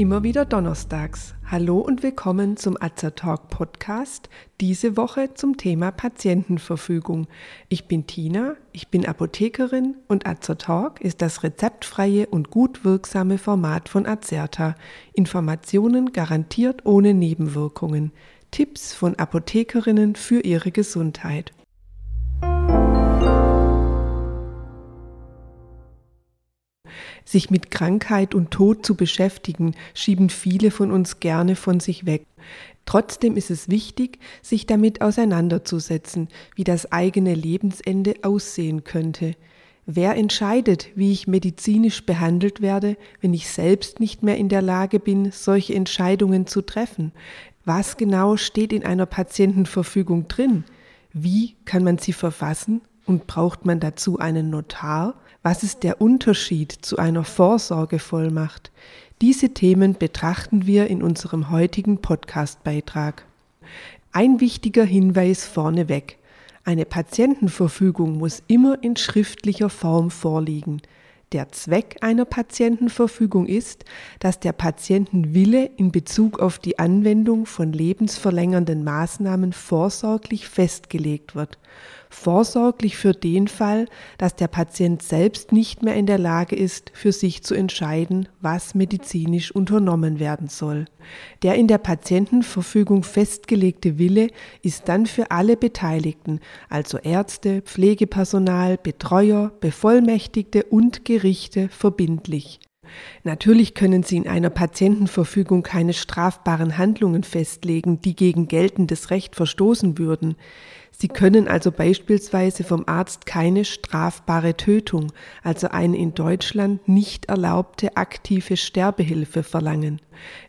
Immer wieder donnerstags. Hallo und willkommen zum Azertalk Podcast. Diese Woche zum Thema Patientenverfügung. Ich bin Tina, ich bin Apothekerin und Azertalk ist das rezeptfreie und gut wirksame Format von Azerta. Informationen garantiert ohne Nebenwirkungen. Tipps von Apothekerinnen für ihre Gesundheit. Sich mit Krankheit und Tod zu beschäftigen, schieben viele von uns gerne von sich weg. Trotzdem ist es wichtig, sich damit auseinanderzusetzen, wie das eigene Lebensende aussehen könnte. Wer entscheidet, wie ich medizinisch behandelt werde, wenn ich selbst nicht mehr in der Lage bin, solche Entscheidungen zu treffen? Was genau steht in einer Patientenverfügung drin? Wie kann man sie verfassen und braucht man dazu einen Notar? Was ist der Unterschied zu einer Vorsorgevollmacht? Diese Themen betrachten wir in unserem heutigen Podcastbeitrag. Ein wichtiger Hinweis vorneweg. Eine Patientenverfügung muss immer in schriftlicher Form vorliegen. Der Zweck einer Patientenverfügung ist, dass der Patientenwille in Bezug auf die Anwendung von lebensverlängernden Maßnahmen vorsorglich festgelegt wird. Vorsorglich für den Fall, dass der Patient selbst nicht mehr in der Lage ist, für sich zu entscheiden, was medizinisch unternommen werden soll. Der in der Patientenverfügung festgelegte Wille ist dann für alle Beteiligten, also Ärzte, Pflegepersonal, Betreuer, Bevollmächtigte und Gerichte, verbindlich. Natürlich können Sie in einer Patientenverfügung keine strafbaren Handlungen festlegen, die gegen geltendes Recht verstoßen würden. Sie können also beispielsweise vom Arzt keine strafbare Tötung, also eine in Deutschland nicht erlaubte aktive Sterbehilfe verlangen.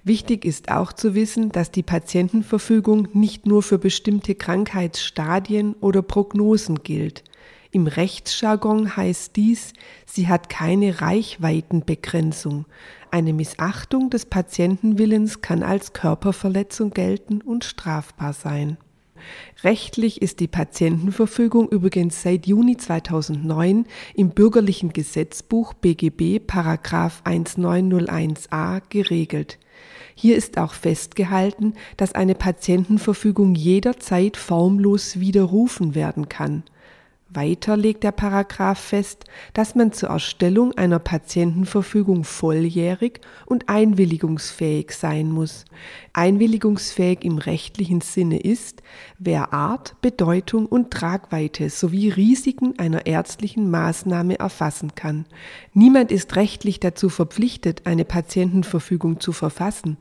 Wichtig ist auch zu wissen, dass die Patientenverfügung nicht nur für bestimmte Krankheitsstadien oder Prognosen gilt. Im Rechtsjargon heißt dies, sie hat keine Reichweitenbegrenzung. Eine Missachtung des Patientenwillens kann als Körperverletzung gelten und strafbar sein. Rechtlich ist die Patientenverfügung übrigens seit Juni 2009 im bürgerlichen Gesetzbuch BGB Paragraph 1901a geregelt. Hier ist auch festgehalten, dass eine Patientenverfügung jederzeit formlos widerrufen werden kann. Weiter legt der Paragraph fest, dass man zur Erstellung einer Patientenverfügung volljährig und einwilligungsfähig sein muss. Einwilligungsfähig im rechtlichen Sinne ist, wer Art, Bedeutung und Tragweite sowie Risiken einer ärztlichen Maßnahme erfassen kann. Niemand ist rechtlich dazu verpflichtet, eine Patientenverfügung zu verfassen.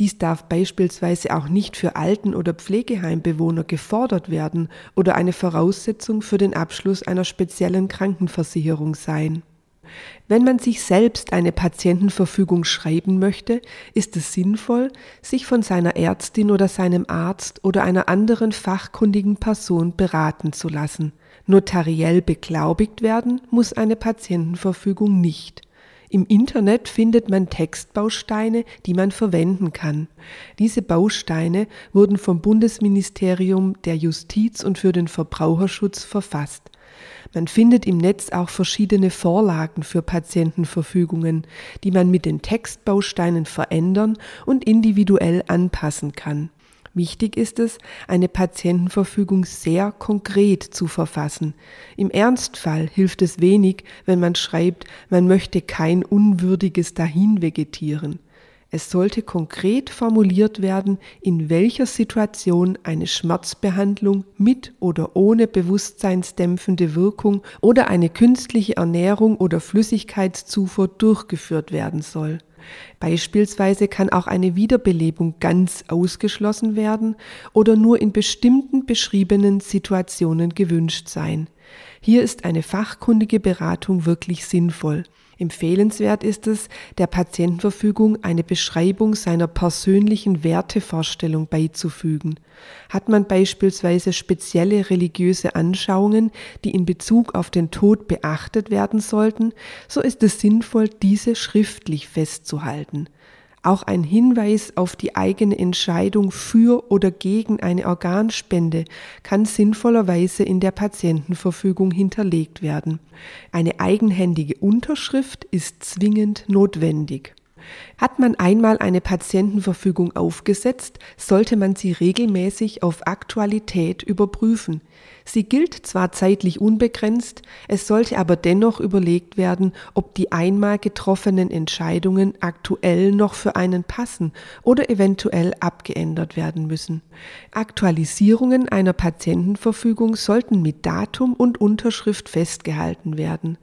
Dies darf beispielsweise auch nicht für Alten- oder Pflegeheimbewohner gefordert werden oder eine Voraussetzung für den Abschluss einer speziellen Krankenversicherung sein. Wenn man sich selbst eine Patientenverfügung schreiben möchte, ist es sinnvoll, sich von seiner Ärztin oder seinem Arzt oder einer anderen fachkundigen Person beraten zu lassen. Notariell beglaubigt werden muss eine Patientenverfügung nicht. Im Internet findet man Textbausteine, die man verwenden kann. Diese Bausteine wurden vom Bundesministerium der Justiz und für den Verbraucherschutz verfasst. Man findet im Netz auch verschiedene Vorlagen für Patientenverfügungen, die man mit den Textbausteinen verändern und individuell anpassen kann. Wichtig ist es, eine Patientenverfügung sehr konkret zu verfassen. Im Ernstfall hilft es wenig, wenn man schreibt, man möchte kein unwürdiges Dahinvegetieren. Es sollte konkret formuliert werden, in welcher Situation eine Schmerzbehandlung mit oder ohne bewusstseinsdämpfende Wirkung oder eine künstliche Ernährung oder Flüssigkeitszufuhr durchgeführt werden soll. Beispielsweise kann auch eine Wiederbelebung ganz ausgeschlossen werden oder nur in bestimmten beschriebenen Situationen gewünscht sein. Hier ist eine fachkundige Beratung wirklich sinnvoll. Empfehlenswert ist es, der Patientenverfügung eine Beschreibung seiner persönlichen Wertevorstellung beizufügen. Hat man beispielsweise spezielle religiöse Anschauungen, die in Bezug auf den Tod beachtet werden sollten, so ist es sinnvoll, diese schriftlich festzuhalten. Auch ein Hinweis auf die eigene Entscheidung für oder gegen eine Organspende kann sinnvollerweise in der Patientenverfügung hinterlegt werden. Eine eigenhändige Unterschrift ist zwingend notwendig. Hat man einmal eine Patientenverfügung aufgesetzt, sollte man sie regelmäßig auf Aktualität überprüfen. Sie gilt zwar zeitlich unbegrenzt, es sollte aber dennoch überlegt werden, ob die einmal getroffenen Entscheidungen aktuell noch für einen passen oder eventuell abgeändert werden müssen. Aktualisierungen einer Patientenverfügung sollten mit Datum und Unterschrift festgehalten werden.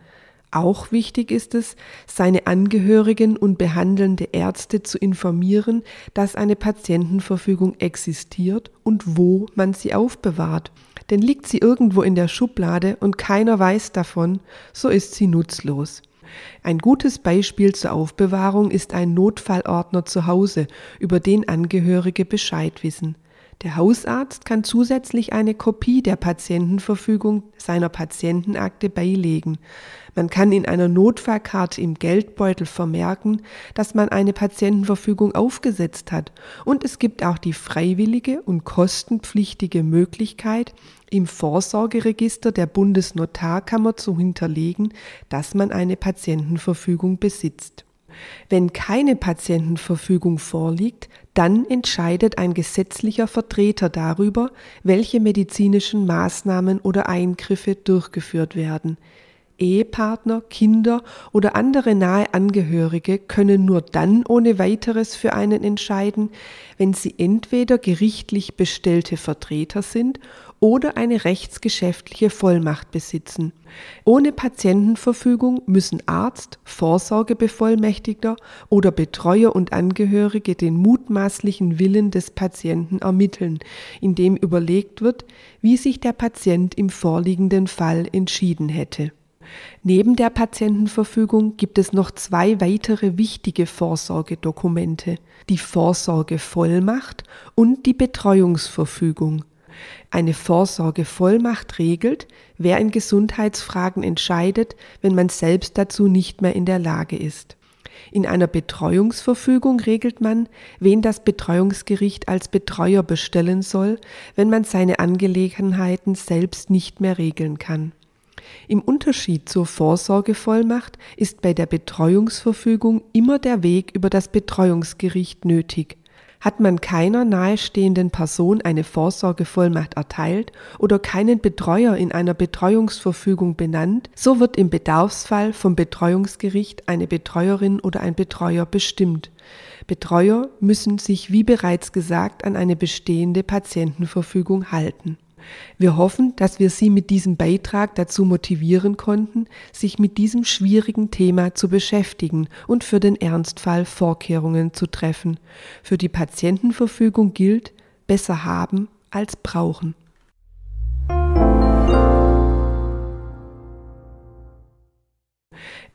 Auch wichtig ist es, seine Angehörigen und behandelnde Ärzte zu informieren, dass eine Patientenverfügung existiert und wo man sie aufbewahrt. Denn liegt sie irgendwo in der Schublade und keiner weiß davon, so ist sie nutzlos. Ein gutes Beispiel zur Aufbewahrung ist ein Notfallordner zu Hause, über den Angehörige Bescheid wissen. Der Hausarzt kann zusätzlich eine Kopie der Patientenverfügung seiner Patientenakte beilegen. Man kann in einer Notfallkarte im Geldbeutel vermerken, dass man eine Patientenverfügung aufgesetzt hat. Und es gibt auch die freiwillige und kostenpflichtige Möglichkeit, im Vorsorgeregister der Bundesnotarkammer zu hinterlegen, dass man eine Patientenverfügung besitzt. Wenn keine Patientenverfügung vorliegt, dann entscheidet ein gesetzlicher Vertreter darüber, welche medizinischen Maßnahmen oder Eingriffe durchgeführt werden. Ehepartner, Kinder oder andere nahe Angehörige können nur dann ohne weiteres für einen entscheiden, wenn sie entweder gerichtlich bestellte Vertreter sind oder eine rechtsgeschäftliche Vollmacht besitzen. Ohne Patientenverfügung müssen Arzt, Vorsorgebevollmächtigter oder Betreuer und Angehörige den mutmaßlichen Willen des Patienten ermitteln, indem überlegt wird, wie sich der Patient im vorliegenden Fall entschieden hätte. Neben der Patientenverfügung gibt es noch zwei weitere wichtige Vorsorgedokumente, die Vorsorgevollmacht und die Betreuungsverfügung. Eine Vorsorgevollmacht regelt, wer in Gesundheitsfragen entscheidet, wenn man selbst dazu nicht mehr in der Lage ist. In einer Betreuungsverfügung regelt man, wen das Betreuungsgericht als Betreuer bestellen soll, wenn man seine Angelegenheiten selbst nicht mehr regeln kann. Im Unterschied zur Vorsorgevollmacht ist bei der Betreuungsverfügung immer der Weg über das Betreuungsgericht nötig. Hat man keiner nahestehenden Person eine Vorsorgevollmacht erteilt oder keinen Betreuer in einer Betreuungsverfügung benannt, so wird im Bedarfsfall vom Betreuungsgericht eine Betreuerin oder ein Betreuer bestimmt. Betreuer müssen sich, wie bereits gesagt, an eine bestehende Patientenverfügung halten. Wir hoffen, dass wir Sie mit diesem Beitrag dazu motivieren konnten, sich mit diesem schwierigen Thema zu beschäftigen und für den Ernstfall Vorkehrungen zu treffen. Für die Patientenverfügung gilt, besser haben als brauchen.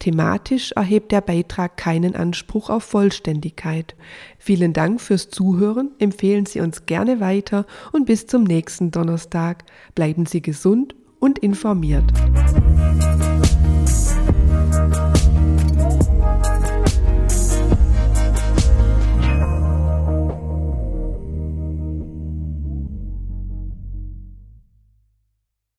Thematisch erhebt der Beitrag keinen Anspruch auf Vollständigkeit. Vielen Dank fürs Zuhören, empfehlen Sie uns gerne weiter und bis zum nächsten Donnerstag. Bleiben Sie gesund und informiert.